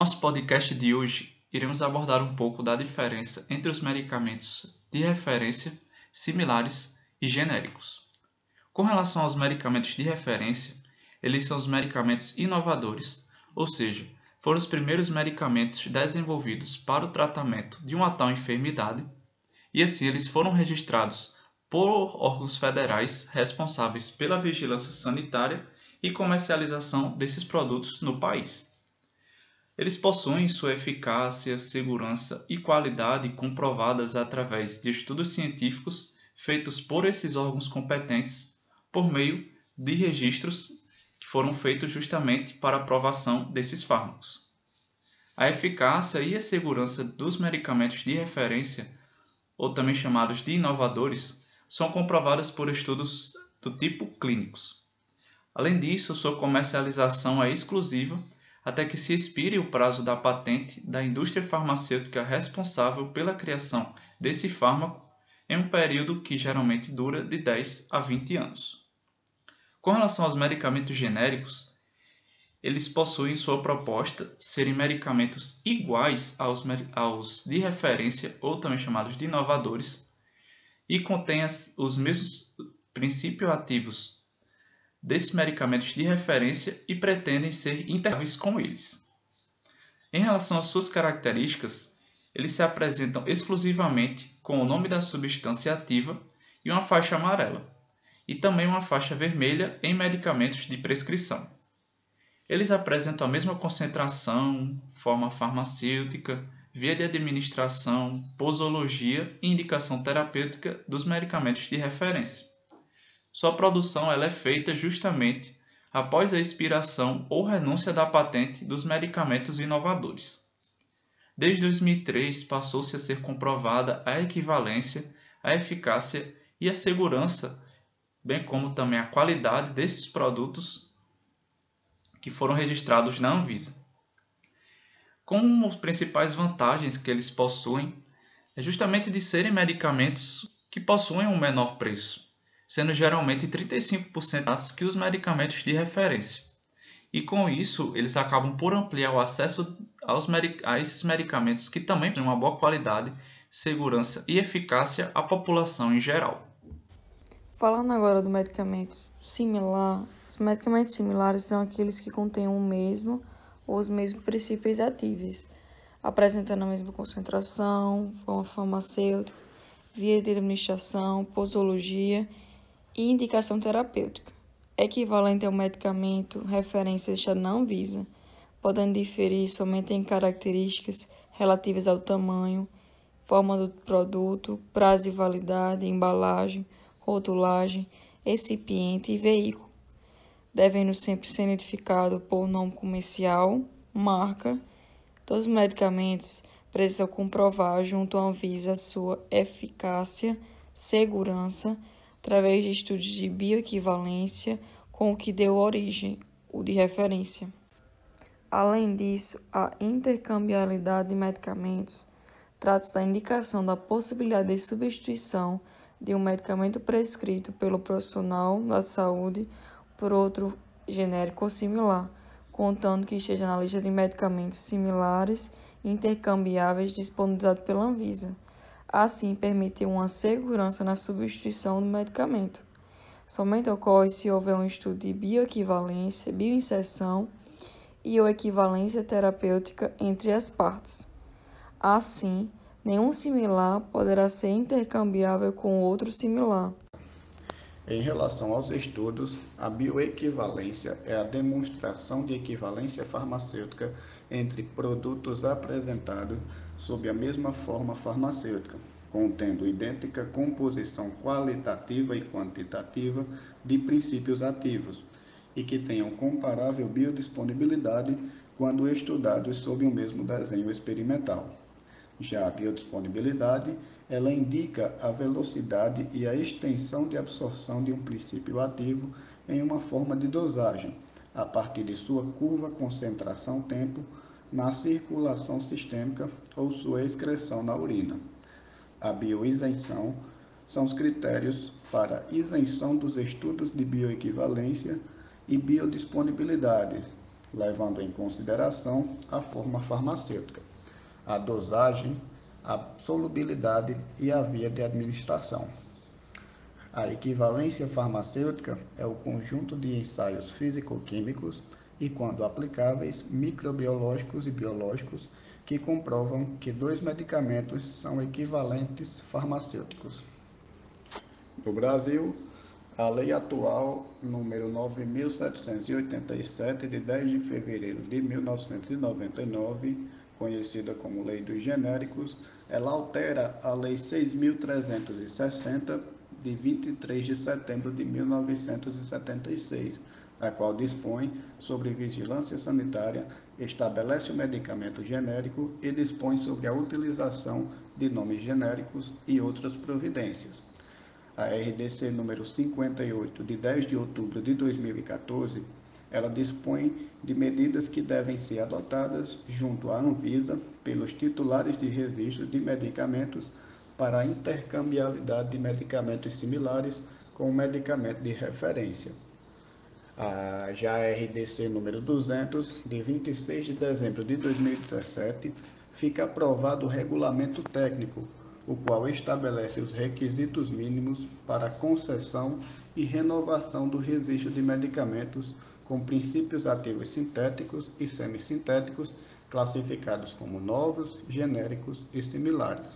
nosso podcast de hoje, iremos abordar um pouco da diferença entre os medicamentos de referência, similares e genéricos. Com relação aos medicamentos de referência, eles são os medicamentos inovadores, ou seja, foram os primeiros medicamentos desenvolvidos para o tratamento de uma tal enfermidade, e assim eles foram registrados por órgãos federais responsáveis pela vigilância sanitária e comercialização desses produtos no país. Eles possuem sua eficácia, segurança e qualidade comprovadas através de estudos científicos feitos por esses órgãos competentes por meio de registros foram feitos justamente para aprovação desses fármacos. A eficácia e a segurança dos medicamentos de referência, ou também chamados de inovadores, são comprovadas por estudos do tipo clínicos. Além disso, sua comercialização é exclusiva até que se expire o prazo da patente da indústria farmacêutica responsável pela criação desse fármaco em um período que geralmente dura de 10 a 20 anos. Com relação aos medicamentos genéricos, eles possuem sua proposta serem medicamentos iguais aos, aos de referência, ou também chamados de inovadores, e contêm os mesmos princípios ativos desses medicamentos de referência e pretendem ser interáveis com eles. Em relação às suas características, eles se apresentam exclusivamente com o nome da substância ativa e uma faixa amarela e também uma faixa vermelha em medicamentos de prescrição. Eles apresentam a mesma concentração, forma farmacêutica, via de administração, posologia e indicação terapêutica dos medicamentos de referência. Sua produção ela é feita justamente após a expiração ou renúncia da patente dos medicamentos inovadores. Desde 2003 passou-se a ser comprovada a equivalência, a eficácia e a segurança bem como também a qualidade desses produtos que foram registrados na Anvisa. Como as principais vantagens que eles possuem é justamente de serem medicamentos que possuem um menor preço, sendo geralmente 35% mais que os medicamentos de referência. E com isso, eles acabam por ampliar o acesso aos a esses medicamentos que também têm uma boa qualidade, segurança e eficácia à população em geral. Falando agora do medicamento similar, os medicamentos similares são aqueles que contêm o mesmo ou os mesmos princípios ativos, apresentando a mesma concentração, forma farmacêutica, via de administração, posologia e indicação terapêutica. Equivalente ao medicamento referência já não visa, podendo diferir somente em características relativas ao tamanho, forma do produto, prazo de validade, embalagem, rotulagem, recipiente e veículo. Devendo sempre ser identificado por nome comercial, marca. Todos os medicamentos precisam comprovar junto à Anvisa sua eficácia, segurança, através de estudos de bioequivalência com o que deu origem, o de referência. Além disso, a intercambiabilidade de medicamentos trata-se da indicação da possibilidade de substituição de um medicamento prescrito pelo profissional da saúde por outro genérico ou similar, contando que esteja na lista de medicamentos similares intercambiáveis disponibilizados pela Anvisa. Assim, permite uma segurança na substituição do medicamento. Somente ocorre se houver um estudo de bioequivalência, bioinserção e ou equivalência terapêutica entre as partes. Assim, Nenhum similar poderá ser intercambiável com outro similar. Em relação aos estudos, a bioequivalência é a demonstração de equivalência farmacêutica entre produtos apresentados sob a mesma forma farmacêutica, contendo idêntica composição qualitativa e quantitativa de princípios ativos e que tenham comparável biodisponibilidade quando estudados sob o mesmo desenho experimental. Já a biodisponibilidade, ela indica a velocidade e a extensão de absorção de um princípio ativo em uma forma de dosagem, a partir de sua curva concentração-tempo na circulação sistêmica ou sua excreção na urina. A bioisenção são os critérios para isenção dos estudos de bioequivalência e biodisponibilidade, levando em consideração a forma farmacêutica, a dosagem, a solubilidade e a via de administração. A equivalência farmacêutica é o conjunto de ensaios físico-químicos e, quando aplicáveis, microbiológicos e biológicos que comprovam que dois medicamentos são equivalentes farmacêuticos. No Brasil, a lei atual número 9787 de 10 de fevereiro de 1999, conhecida como Lei dos Genéricos, ela altera a lei 6360 de 23 de setembro de 1976, a qual dispõe sobre vigilância sanitária, estabelece o medicamento genérico e dispõe sobre a utilização de nomes genéricos e outras providências. A RDC número 58 de 10 de outubro de 2014, ela dispõe de medidas que devem ser adotadas junto à Anvisa pelos titulares de registro de medicamentos para a intercambiabilidade de medicamentos similares com o medicamento de referência. A, já a RDC número 200, de 26 de dezembro de 2017, fica aprovado o regulamento técnico, o qual estabelece os requisitos mínimos para concessão e renovação do registro de medicamentos com princípios ativos sintéticos e semissintéticos classificados como novos, genéricos e similares.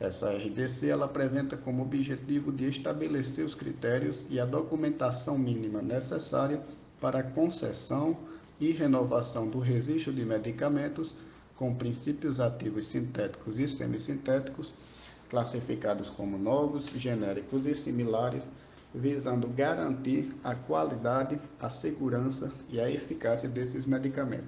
Essa RDC ela apresenta como objetivo de estabelecer os critérios e a documentação mínima necessária para a concessão e renovação do registro de medicamentos com princípios ativos sintéticos e semissintéticos, classificados como novos, genéricos e similares, visando garantir a qualidade, a segurança e a eficácia desses medicamentos.